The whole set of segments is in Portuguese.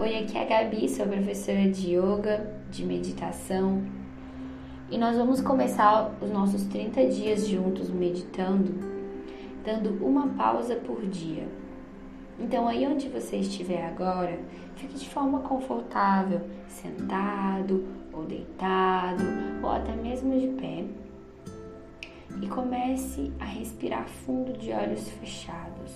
Oi, aqui é a Gabi, sou professora de yoga, de meditação. E nós vamos começar os nossos 30 dias juntos meditando, dando uma pausa por dia. Então, aí onde você estiver agora, fique de forma confortável, sentado ou deitado, ou até mesmo de pé. E comece a respirar fundo de olhos fechados.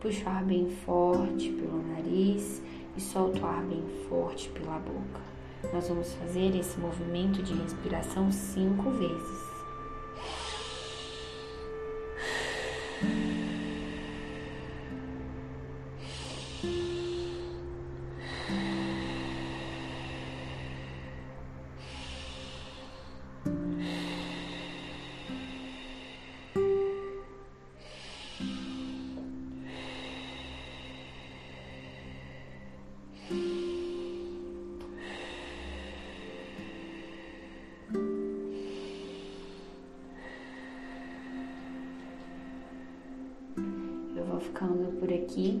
Puxa o ar bem forte pelo nariz e solta o ar bem forte pela boca. Nós vamos fazer esse movimento de respiração cinco vezes. Ficando por aqui,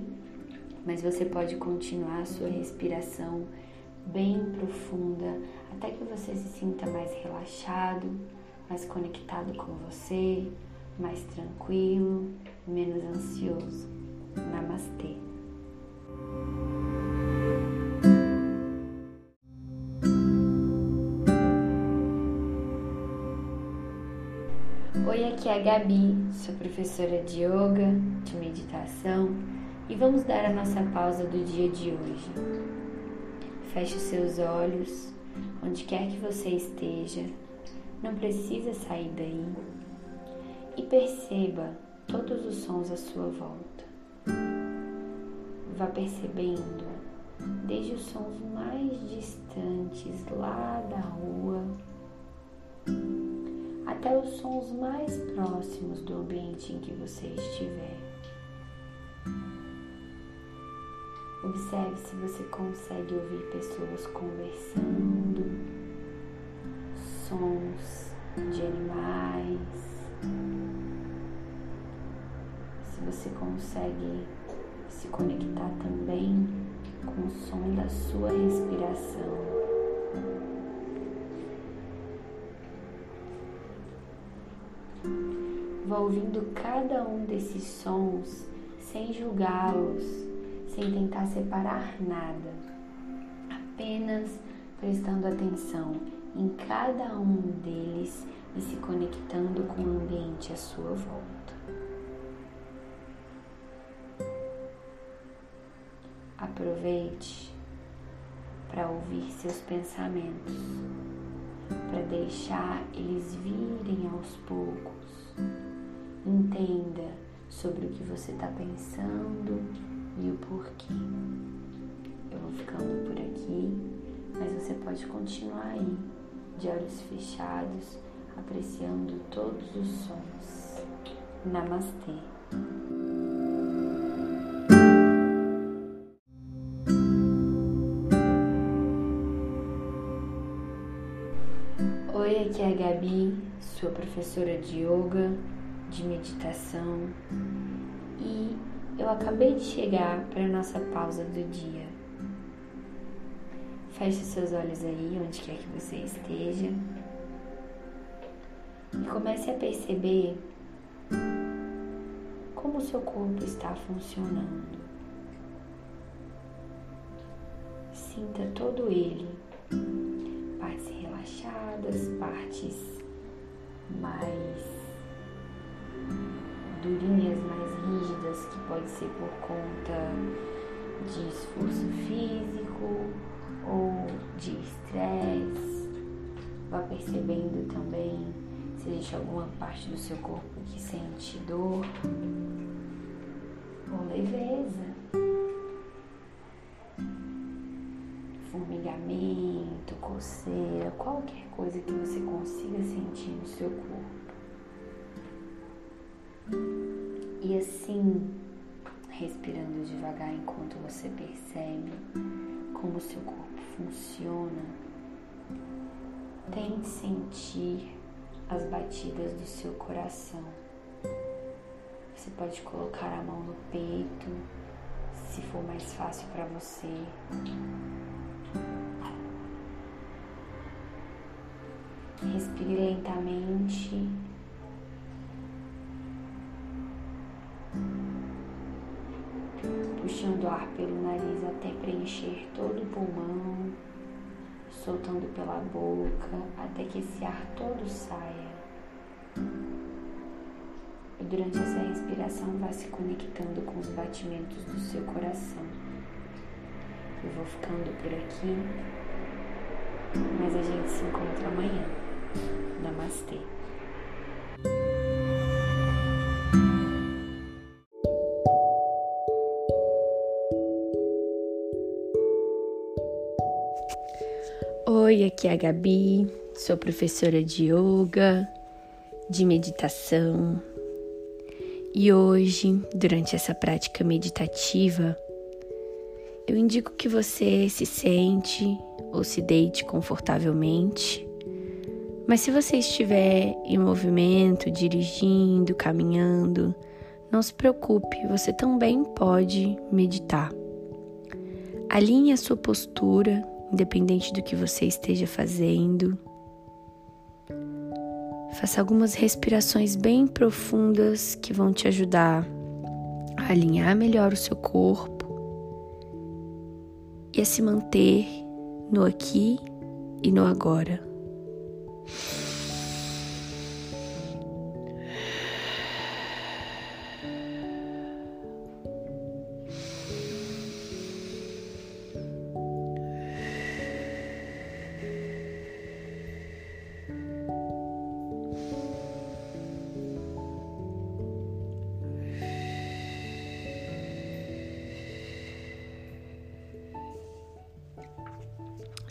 mas você pode continuar a sua respiração bem profunda até que você se sinta mais relaxado, mais conectado com você, mais tranquilo, menos ansioso. Namastê. Aqui é a Gabi, sou professora de yoga, de meditação e vamos dar a nossa pausa do dia de hoje. Feche seus olhos, onde quer que você esteja, não precisa sair daí e perceba todos os sons à sua volta. Vá percebendo desde os sons mais distantes lá da rua até os sons mais próximos do ambiente em que você estiver. Observe se você consegue ouvir pessoas conversando, sons de animais, se você consegue se conectar também com o som da sua respiração. Vá ouvindo cada um desses sons sem julgá-los, sem tentar separar nada, apenas prestando atenção em cada um deles e se conectando com o ambiente à sua volta. Aproveite para ouvir seus pensamentos, para deixar eles virem aos poucos Entenda sobre o que você está pensando e o porquê. Eu vou ficando por aqui, mas você pode continuar aí, de olhos fechados, apreciando todos os sons. Namastê. Oi, aqui é a Gabi, sua professora de yoga de meditação e eu acabei de chegar para a nossa pausa do dia. Feche seus olhos aí, onde quer que você esteja, e comece a perceber como o seu corpo está funcionando. Sinta todo ele, partes relaxadas, partes mais durinhas, mais rígidas, que pode ser por conta de esforço físico ou de estresse. Vá percebendo também se existe alguma parte do seu corpo que sente dor ou leveza, formigamento, coceira, qualquer coisa que você consiga sentir no seu corpo. E assim, respirando devagar enquanto você percebe como seu corpo funciona, tente sentir as batidas do seu coração. Você pode colocar a mão no peito, se for mais fácil para você. Respire lentamente. Puxando ar pelo nariz até preencher todo o pulmão, soltando pela boca até que esse ar todo saia. E durante essa respiração vá se conectando com os batimentos do seu coração. Eu vou ficando por aqui, mas a gente se encontra amanhã. Namastê. Oi, aqui é a Gabi, sou professora de yoga, de meditação. E hoje, durante essa prática meditativa, eu indico que você se sente ou se deite confortavelmente. Mas se você estiver em movimento, dirigindo, caminhando, não se preocupe, você também pode meditar. Alinhe a sua postura independente do que você esteja fazendo. Faça algumas respirações bem profundas que vão te ajudar a alinhar melhor o seu corpo e a se manter no aqui e no agora.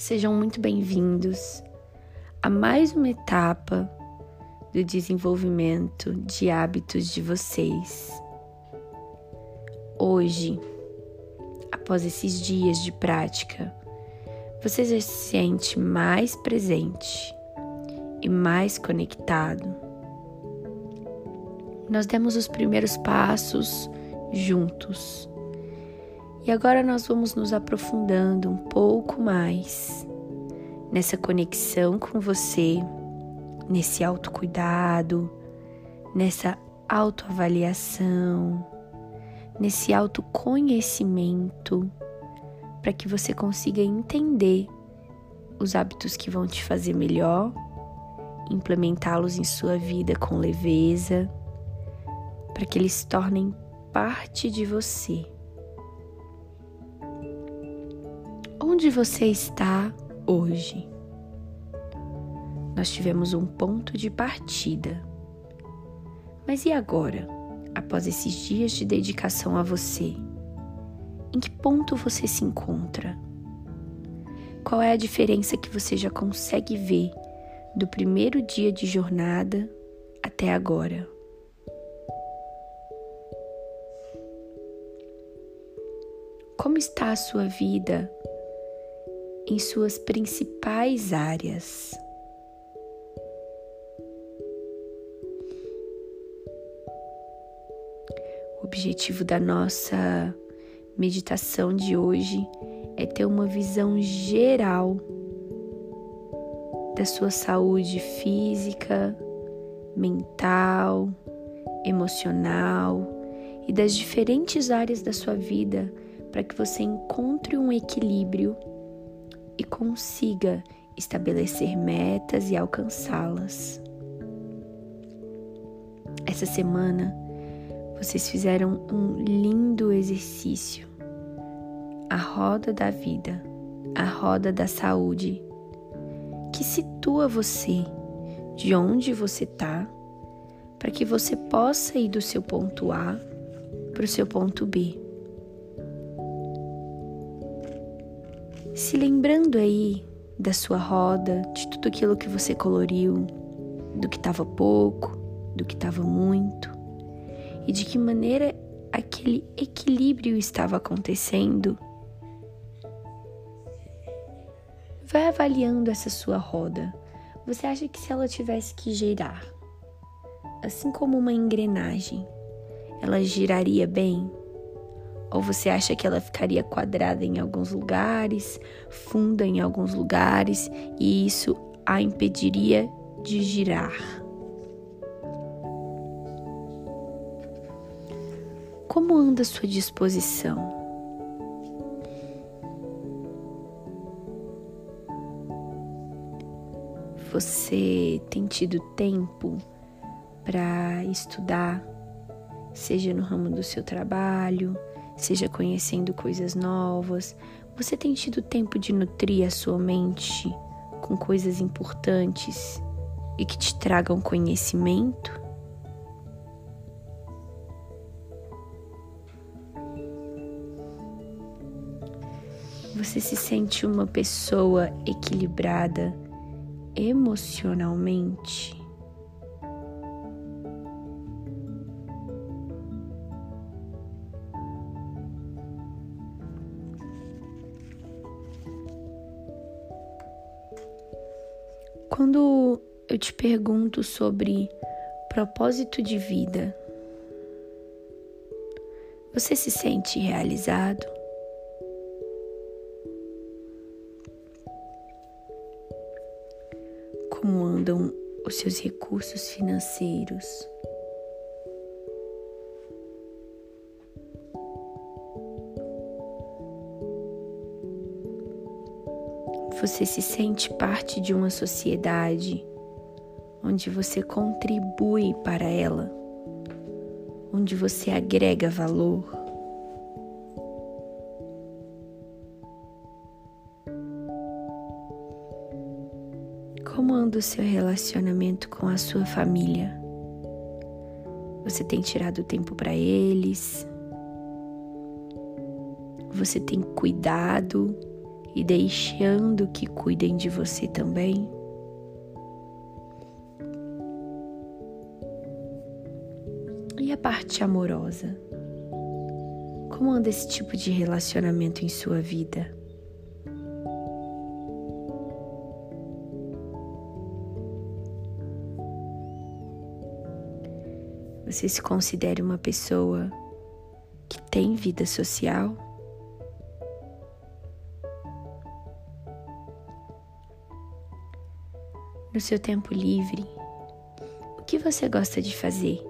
Sejam muito bem-vindos a mais uma etapa do desenvolvimento de hábitos de vocês. Hoje, após esses dias de prática, você já se sente mais presente e mais conectado. Nós demos os primeiros passos juntos e agora nós vamos nos aprofundando um pouco mais nessa conexão com você, nesse autocuidado, nessa autoavaliação, nesse autoconhecimento, para que você consiga entender os hábitos que vão te fazer melhor, implementá-los em sua vida com leveza, para que eles tornem parte de você. Onde você está hoje? Nós tivemos um ponto de partida. Mas e agora, após esses dias de dedicação a você? Em que ponto você se encontra? Qual é a diferença que você já consegue ver do primeiro dia de jornada até agora? Como está a sua vida em suas principais áreas. O objetivo da nossa meditação de hoje é ter uma visão geral da sua saúde física, mental, emocional e das diferentes áreas da sua vida para que você encontre um equilíbrio e consiga estabelecer metas e alcançá-las. Essa semana vocês fizeram um lindo exercício, a roda da vida, a roda da saúde, que situa você de onde você está, para que você possa ir do seu ponto A para o seu ponto B. se lembrando aí da sua roda, de tudo aquilo que você coloriu, do que estava pouco, do que estava muito, e de que maneira aquele equilíbrio estava acontecendo. Vai avaliando essa sua roda. Você acha que se ela tivesse que girar, assim como uma engrenagem, ela giraria bem? Ou você acha que ela ficaria quadrada em alguns lugares, funda em alguns lugares e isso a impediria de girar? Como anda sua disposição? Você tem tido tempo para estudar, seja no ramo do seu trabalho, seja conhecendo coisas novas? Você tem tido tempo de nutrir a sua mente com coisas importantes e que te tragam conhecimento? Você se sente uma pessoa equilibrada emocionalmente? Quando eu te pergunto sobre propósito de vida, você se sente realizado? como andam os seus recursos financeiros. Você se sente parte de uma sociedade onde você contribui para ela, onde você agrega valor. Como anda o seu relacionamento com a sua família? Você tem tirado tempo para eles? Você tem cuidado e deixando que cuidem de você também? E a parte amorosa? Como anda esse tipo de relacionamento em sua vida? Você se considera uma pessoa que tem vida social? No seu tempo livre, o que você gosta de fazer?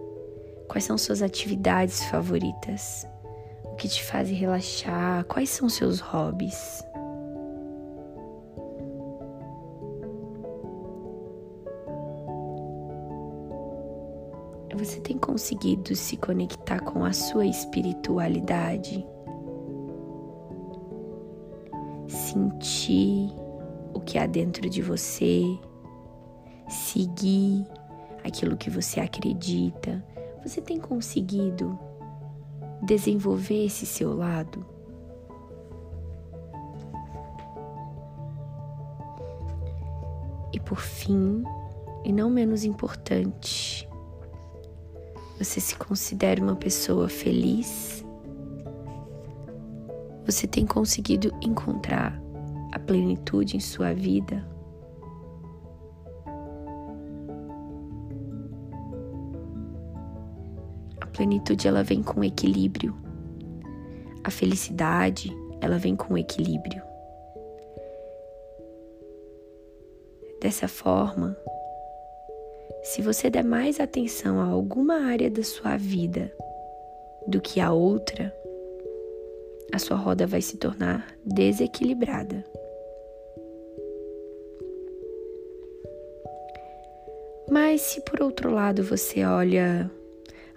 Quais são suas atividades favoritas? O que te faz relaxar? Quais são seus hobbies? Você tem conseguido se conectar com a sua espiritualidade? Sentir o que há dentro de você, seguir aquilo que você acredita. Você tem conseguido desenvolver esse seu lado? E por fim, e não menos importante, você se considera uma pessoa feliz? Você tem conseguido encontrar a plenitude em sua vida? Plenitude ela vem com equilíbrio. A felicidade, ela vem com equilíbrio. Dessa forma, se você der mais atenção a alguma área da sua vida do que a outra, a sua roda vai se tornar desequilibrada. Mas se por outro lado você olha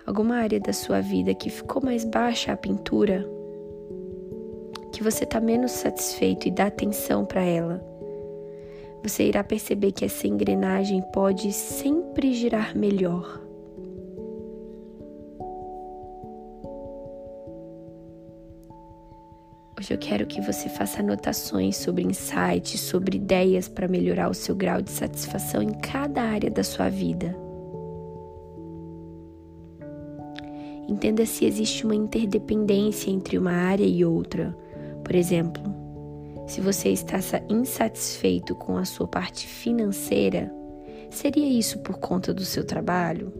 alguma área da sua vida que ficou mais baixa a pintura, que você está menos satisfeito e dá atenção para ela, você irá perceber que essa engrenagem pode sempre girar melhor. Hoje eu quero que você faça anotações sobre insights, sobre ideias para melhorar o seu grau de satisfação em cada área da sua vida. Entenda se existe uma interdependência entre uma área e outra. Por exemplo, se você está insatisfeito com a sua parte financeira, seria isso por conta do seu trabalho?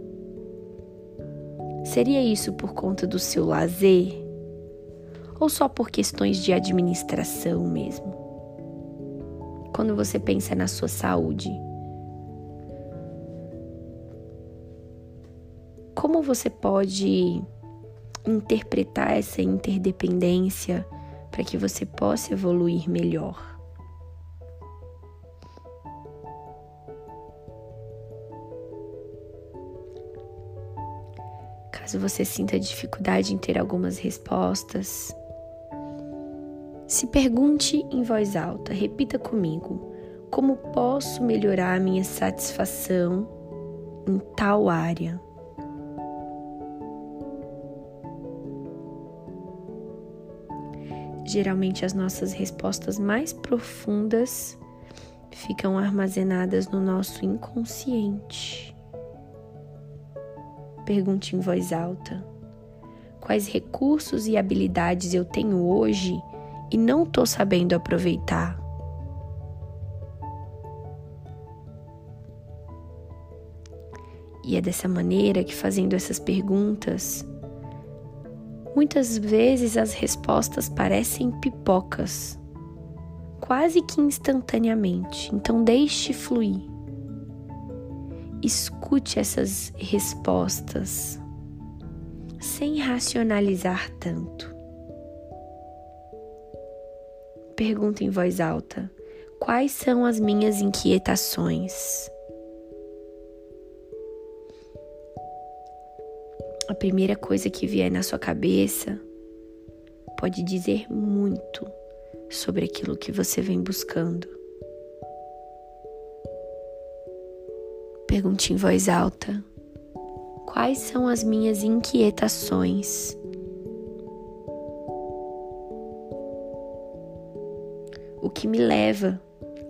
Seria isso por conta do seu lazer? ou só por questões de administração mesmo? Quando você pensa na sua saúde, como você pode interpretar essa interdependência para que você possa evoluir melhor? Caso você sinta dificuldade em ter algumas respostas, se pergunte em voz alta, repita comigo: como posso melhorar a minha satisfação em tal área? Geralmente as nossas respostas mais profundas ficam armazenadas no nosso inconsciente. Pergunte em voz alta: Quais recursos e habilidades eu tenho hoje e não estou sabendo aproveitar? E é dessa maneira que, fazendo essas perguntas, muitas vezes as respostas parecem pipocas, quase que instantaneamente. Então, deixe fluir. Escute essas respostas sem racionalizar tanto. Pergunta em voz alta: quais são as minhas inquietações? Primeira coisa que vier na sua cabeça pode dizer muito sobre aquilo que você vem buscando. Pergunte em voz alta: Quais são as minhas inquietações? O que me leva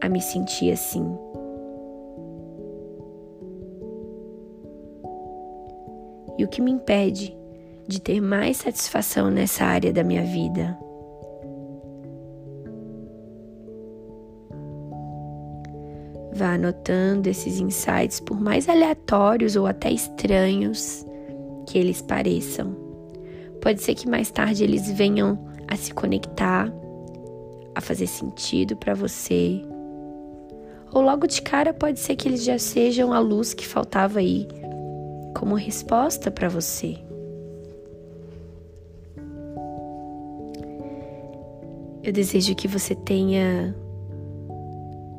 a me sentir assim? E o que me impede de ter mais satisfação nessa área da minha vida? Vá anotando esses insights, por mais aleatórios ou até estranhos que eles pareçam. Pode ser que mais tarde eles venham a se conectar, a fazer sentido para você. Ou logo de cara pode ser que eles já sejam a luz que faltava aí como resposta para você. Eu desejo que você tenha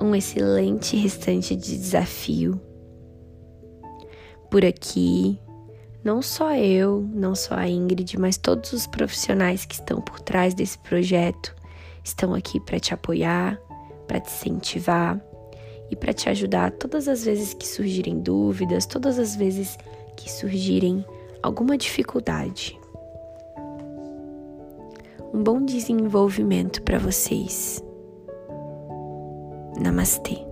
um excelente restante de desafio. Por aqui, não só eu, não só a Ingrid, mas todos os profissionais que estão por trás desse projeto estão aqui para te apoiar, para te incentivar e para te ajudar todas as vezes que surgirem dúvidas, todas as vezes que surgirem alguma dificuldade. Um bom desenvolvimento para vocês. Namastê.